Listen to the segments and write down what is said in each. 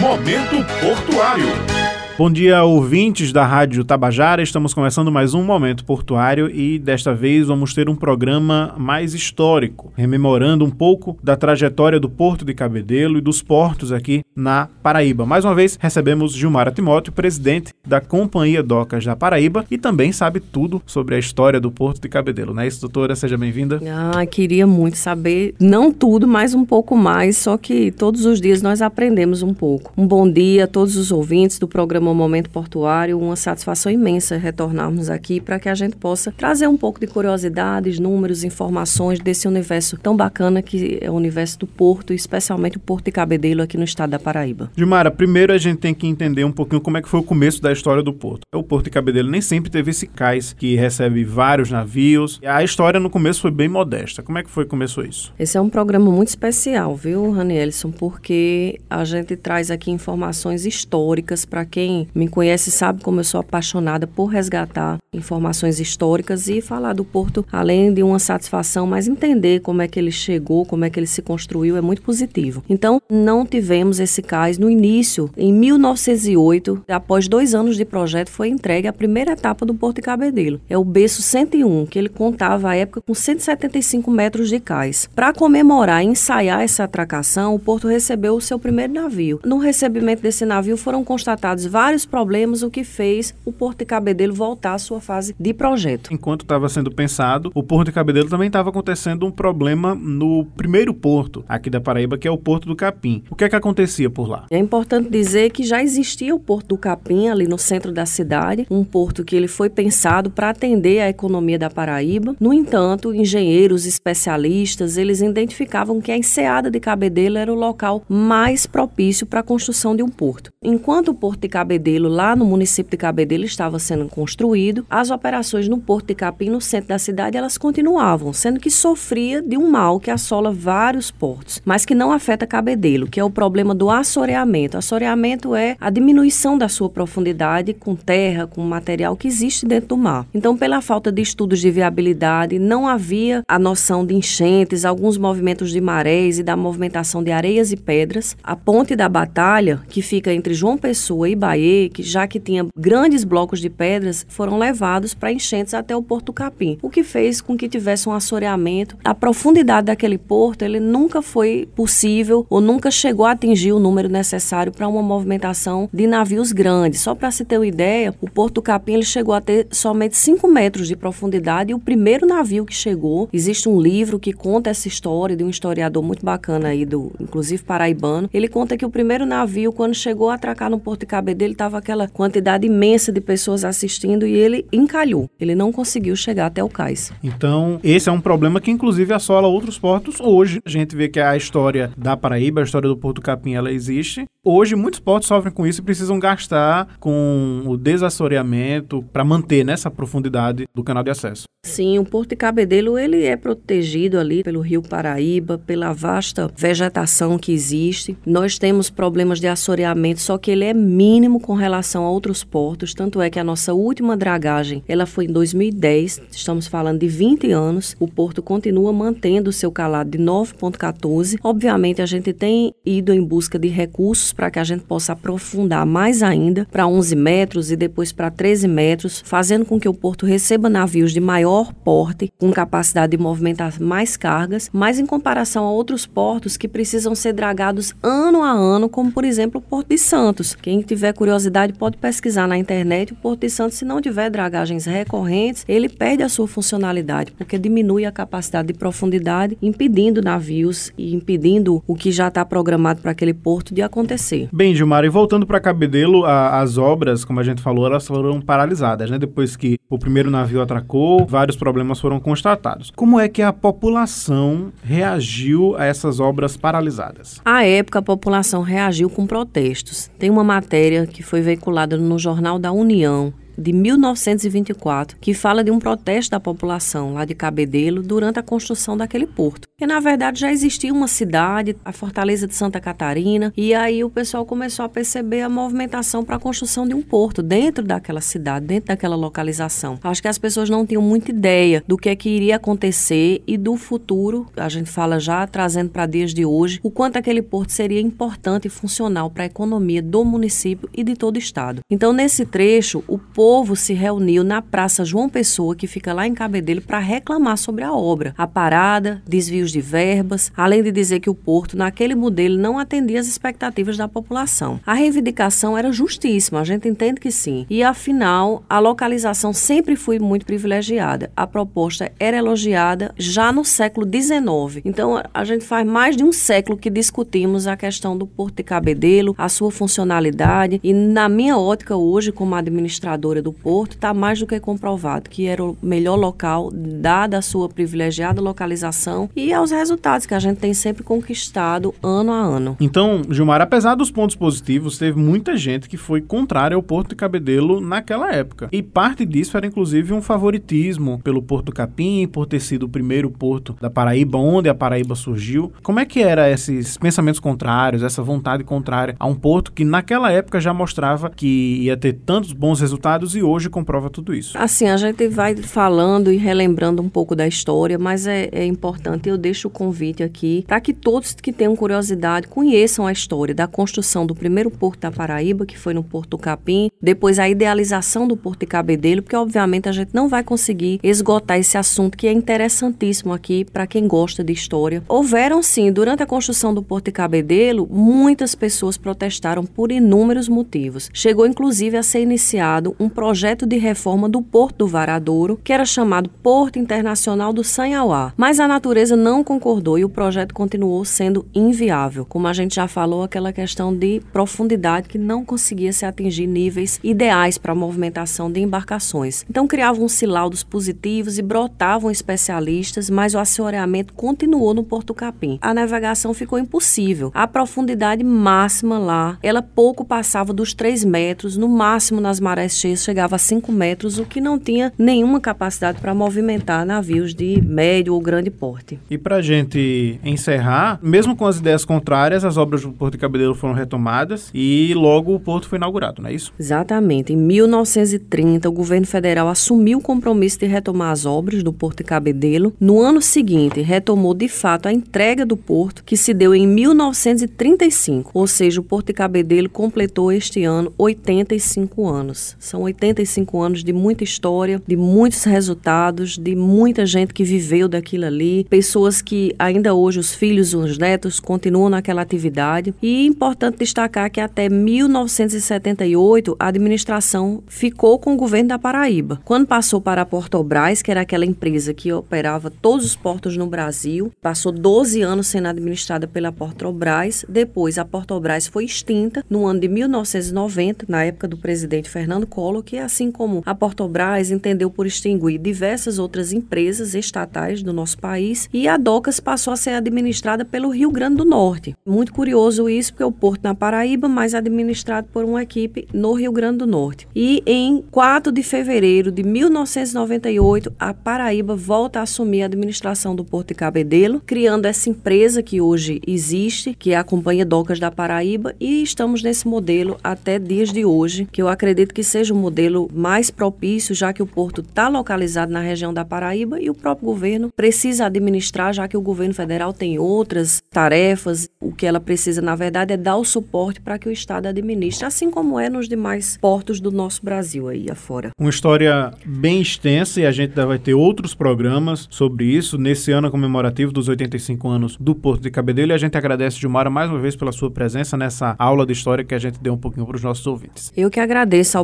Momento Portuário. Bom dia, ouvintes da Rádio Tabajara. Estamos começando mais um Momento Portuário e desta vez vamos ter um programa mais histórico, rememorando um pouco da trajetória do Porto de Cabedelo e dos portos aqui na Paraíba. Mais uma vez recebemos Gilmara Timóteo, presidente da Companhia Docas da Paraíba e também sabe tudo sobre a história do Porto de Cabedelo. Não é isso, doutora? Seja bem-vinda. Ah, queria muito saber, não tudo, mas um pouco mais, só que todos os dias nós aprendemos um pouco. Um bom dia a todos os ouvintes do programa no Momento Portuário. Uma satisfação imensa retornarmos aqui para que a gente possa trazer um pouco de curiosidades, números, informações desse universo tão bacana que é o universo do Porto, especialmente o Porto de Cabedelo aqui no estado da Paraíba. Gilmara, primeiro a gente tem que entender um pouquinho como é que foi o começo da história do Porto. O Porto de Cabedelo nem sempre teve esse cais que recebe vários navios. A história no começo foi bem modesta. Como é que foi que começou isso? Esse é um programa muito especial, viu, Ranielson? Porque a gente traz aqui informações históricas para quem me conhece sabe como eu sou apaixonada por resgatar informações históricas e falar do Porto, além de uma satisfação, mas entender como é que ele chegou, como é que ele se construiu, é muito positivo. Então, não tivemos esse cais no início, em 1908, após dois anos de projeto, foi entregue a primeira etapa do Porto de Cabedelo. É o berço 101, que ele contava à época com 175 metros de cais. Para comemorar e ensaiar essa atracação, o Porto recebeu o seu primeiro navio. No recebimento desse navio foram constatados vários vários problemas, o que fez o Porto de Cabedelo voltar à sua fase de projeto. Enquanto estava sendo pensado, o Porto de Cabedelo também estava acontecendo um problema no primeiro porto aqui da Paraíba, que é o Porto do Capim. O que é que acontecia por lá? É importante dizer que já existia o Porto do Capim ali no centro da cidade, um porto que ele foi pensado para atender a economia da Paraíba. No entanto, engenheiros especialistas, eles identificavam que a enseada de Cabedelo era o local mais propício para a construção de um porto. Enquanto o Porto de Cabedelo Cabedelo, lá no município de Cabedelo, estava sendo construído. As operações no Porto de Capim, no centro da cidade, elas continuavam, sendo que sofria de um mal que assola vários portos, mas que não afeta Cabedelo, que é o problema do assoreamento. Assoreamento é a diminuição da sua profundidade com terra, com material que existe dentro do mar. Então, pela falta de estudos de viabilidade, não havia a noção de enchentes, alguns movimentos de marés e da movimentação de areias e pedras. A ponte da Batalha, que fica entre João Pessoa e Bahia, que já que tinha grandes blocos de pedras, foram levados para enchentes até o Porto Capim, o que fez com que tivesse um assoreamento. A profundidade daquele porto, ele nunca foi possível ou nunca chegou a atingir o número necessário para uma movimentação de navios grandes. Só para se ter uma ideia, o Porto Capim ele chegou a ter somente 5 metros de profundidade e o primeiro navio que chegou, existe um livro que conta essa história de um historiador muito bacana aí, do, inclusive paraibano, ele conta que o primeiro navio, quando chegou a atracar no Porto Cabedelo, estava aquela quantidade imensa de pessoas assistindo e ele encalhou. Ele não conseguiu chegar até o cais. Então, esse é um problema que inclusive assola outros portos hoje. A gente vê que a história da Paraíba, a história do Porto Capim, ela existe. Hoje, muitos portos sofrem com isso e precisam gastar com o desassoreamento para manter nessa profundidade do canal de acesso. Sim, o Porto de Cabedelo ele é protegido ali pelo Rio Paraíba, pela vasta vegetação que existe. Nós temos problemas de assoreamento, só que ele é mínimo com relação a outros portos, tanto é que a nossa última dragagem, ela foi em 2010, estamos falando de 20 anos. O porto continua mantendo o seu calado de 9.14. Obviamente a gente tem ido em busca de recursos para que a gente possa aprofundar mais ainda para 11 metros e depois para 13 metros, fazendo com que o porto receba navios de maior porte, com capacidade de movimentar mais cargas, mas em comparação a outros portos que precisam ser dragados ano a ano, como por exemplo o Porto de Santos. Quem tiver curiosidade curiosidade, pode pesquisar na internet. O Porto de Santos, se não tiver dragagens recorrentes, ele perde a sua funcionalidade, porque diminui a capacidade de profundidade, impedindo navios e impedindo o que já está programado para aquele porto de acontecer. Bem, Gilmar, e voltando para Cabedelo, a, as obras, como a gente falou, elas foram paralisadas, né? Depois que o primeiro navio atracou, vários problemas foram constatados. Como é que a população reagiu a essas obras paralisadas? À época, a população reagiu com protestos. Tem uma matéria que foi veiculada no Jornal da União, de 1924, que fala de um protesto da população lá de Cabedelo durante a construção daquele porto. Que na verdade já existia uma cidade, a Fortaleza de Santa Catarina, e aí o pessoal começou a perceber a movimentação para a construção de um porto dentro daquela cidade, dentro daquela localização. Acho que as pessoas não tinham muita ideia do que é que iria acontecer e do futuro, a gente fala já trazendo para dias de hoje, o quanto aquele porto seria importante e funcional para a economia do município e de todo o estado. Então, nesse trecho, o povo se reuniu na Praça João Pessoa, que fica lá em Cabedelo, para reclamar sobre a obra, a parada, desvios de verbas, além de dizer que o porto, naquele modelo, não atendia às expectativas da população. A reivindicação era justíssima, a gente entende que sim. E afinal, a localização sempre foi muito privilegiada. A proposta era elogiada já no século XIX. Então, a gente faz mais de um século que discutimos a questão do Porto de Cabedelo, a sua funcionalidade e na minha ótica hoje como administradora do porto está mais do que comprovado que era o melhor local dada a sua privilegiada localização e aos resultados que a gente tem sempre conquistado ano a ano. Então, Gilmar, apesar dos pontos positivos, teve muita gente que foi contrária ao Porto de Cabedelo naquela época. E parte disso era inclusive um favoritismo pelo Porto Capim, por ter sido o primeiro porto da Paraíba onde a Paraíba surgiu. Como é que era esses pensamentos contrários, essa vontade contrária a um porto que naquela época já mostrava que ia ter tantos bons resultados e hoje comprova tudo isso? Assim, a gente vai falando e relembrando um pouco da história, mas é, é importante, eu deixo o convite aqui para que todos que tenham curiosidade conheçam a história da construção do primeiro porto da Paraíba, que foi no Porto Capim, depois a idealização do Porto de Cabedelo, porque obviamente a gente não vai conseguir esgotar esse assunto que é interessantíssimo aqui para quem gosta de história. Houveram sim, durante a construção do Porto de Cabedelo, muitas pessoas protestaram por inúmeros motivos. Chegou inclusive a ser iniciado um projeto de reforma do Porto do Varadouro, que era chamado Porto Internacional do Sanhauá. Mas a natureza não concordou e o projeto continuou sendo inviável. Como a gente já falou, aquela questão de profundidade que não conseguia se atingir níveis ideais para a movimentação de embarcações. Então criavam-se laudos positivos e brotavam especialistas, mas o assoreamento continuou no Porto Capim. A navegação ficou impossível. A profundidade máxima lá, ela pouco passava dos 3 metros, no máximo nas marés cheias chegava a 5 metros, o que não tinha nenhuma capacidade para movimentar navios de médio ou grande porte. E para a gente encerrar, mesmo com as ideias contrárias, as obras do Porto de Cabedelo foram retomadas e logo o porto foi inaugurado, não é isso? Exatamente. Em 1930, o governo federal assumiu o compromisso de retomar as obras do Porto de Cabedelo. No ano seguinte, retomou de fato a entrega do porto, que se deu em 1935, ou seja, o Porto de Cabedelo completou este ano 85 anos. São 85 anos de muita história, de muitos resultados, de muita gente que viveu daquilo ali, pessoas que ainda hoje os filhos, os netos continuam naquela atividade. E é importante destacar que até 1978 a administração ficou com o governo da Paraíba. Quando passou para a Portobras, que era aquela empresa que operava todos os portos no Brasil, passou 12 anos sendo administrada pela Portobras. Depois a Portobras foi extinta no ano de 1990, na época do presidente Fernando Collor, que assim como a Portobras entendeu por extinguir diversas outras empresas estatais do nosso país e a Docas passou a ser administrada pelo Rio Grande do Norte. Muito curioso isso, porque o porto na Paraíba, mas administrado por uma equipe no Rio Grande do Norte. E em 4 de fevereiro de 1998, a Paraíba volta a assumir a administração do Porto de Cabedelo, criando essa empresa que hoje existe, que é a Companhia Docas da Paraíba, e estamos nesse modelo até dias de hoje, que eu acredito que seja o um modelo mais propício, já que o porto está localizado na região da Paraíba e o próprio governo precisa administrar, já que o governo federal tem outras tarefas. O que ela precisa, na verdade, é dar o suporte para que o Estado administre, assim como é nos demais portos do nosso Brasil aí afora. Uma história bem extensa e a gente vai ter outros programas sobre isso nesse ano comemorativo dos 85 anos do Porto de Cabedelo e a gente agradece, Gilmara, mais uma vez pela sua presença nessa aula de história que a gente deu um pouquinho para os nossos ouvintes. Eu que agradeço a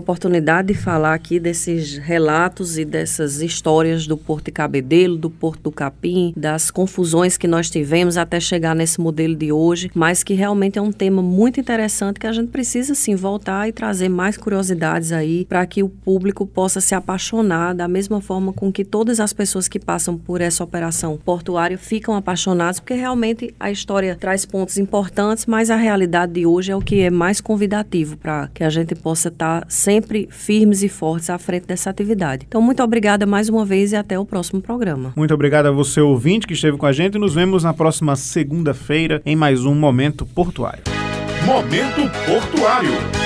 de falar aqui desses relatos e dessas histórias do Porto de Cabedelo, do Porto do Capim, das confusões que nós tivemos até chegar nesse modelo de hoje, mas que realmente é um tema muito interessante que a gente precisa sim voltar e trazer mais curiosidades aí para que o público possa se apaixonar da mesma forma com que todas as pessoas que passam por essa operação portuária ficam apaixonadas, porque realmente a história traz pontos importantes, mas a realidade de hoje é o que é mais convidativo para que a gente possa estar tá sempre firmes e fortes à frente dessa atividade. Então, muito obrigada mais uma vez e até o próximo programa. Muito obrigado a você, ouvinte, que esteve com a gente. Nos vemos na próxima segunda-feira em mais um Momento Portuário. Momento Portuário.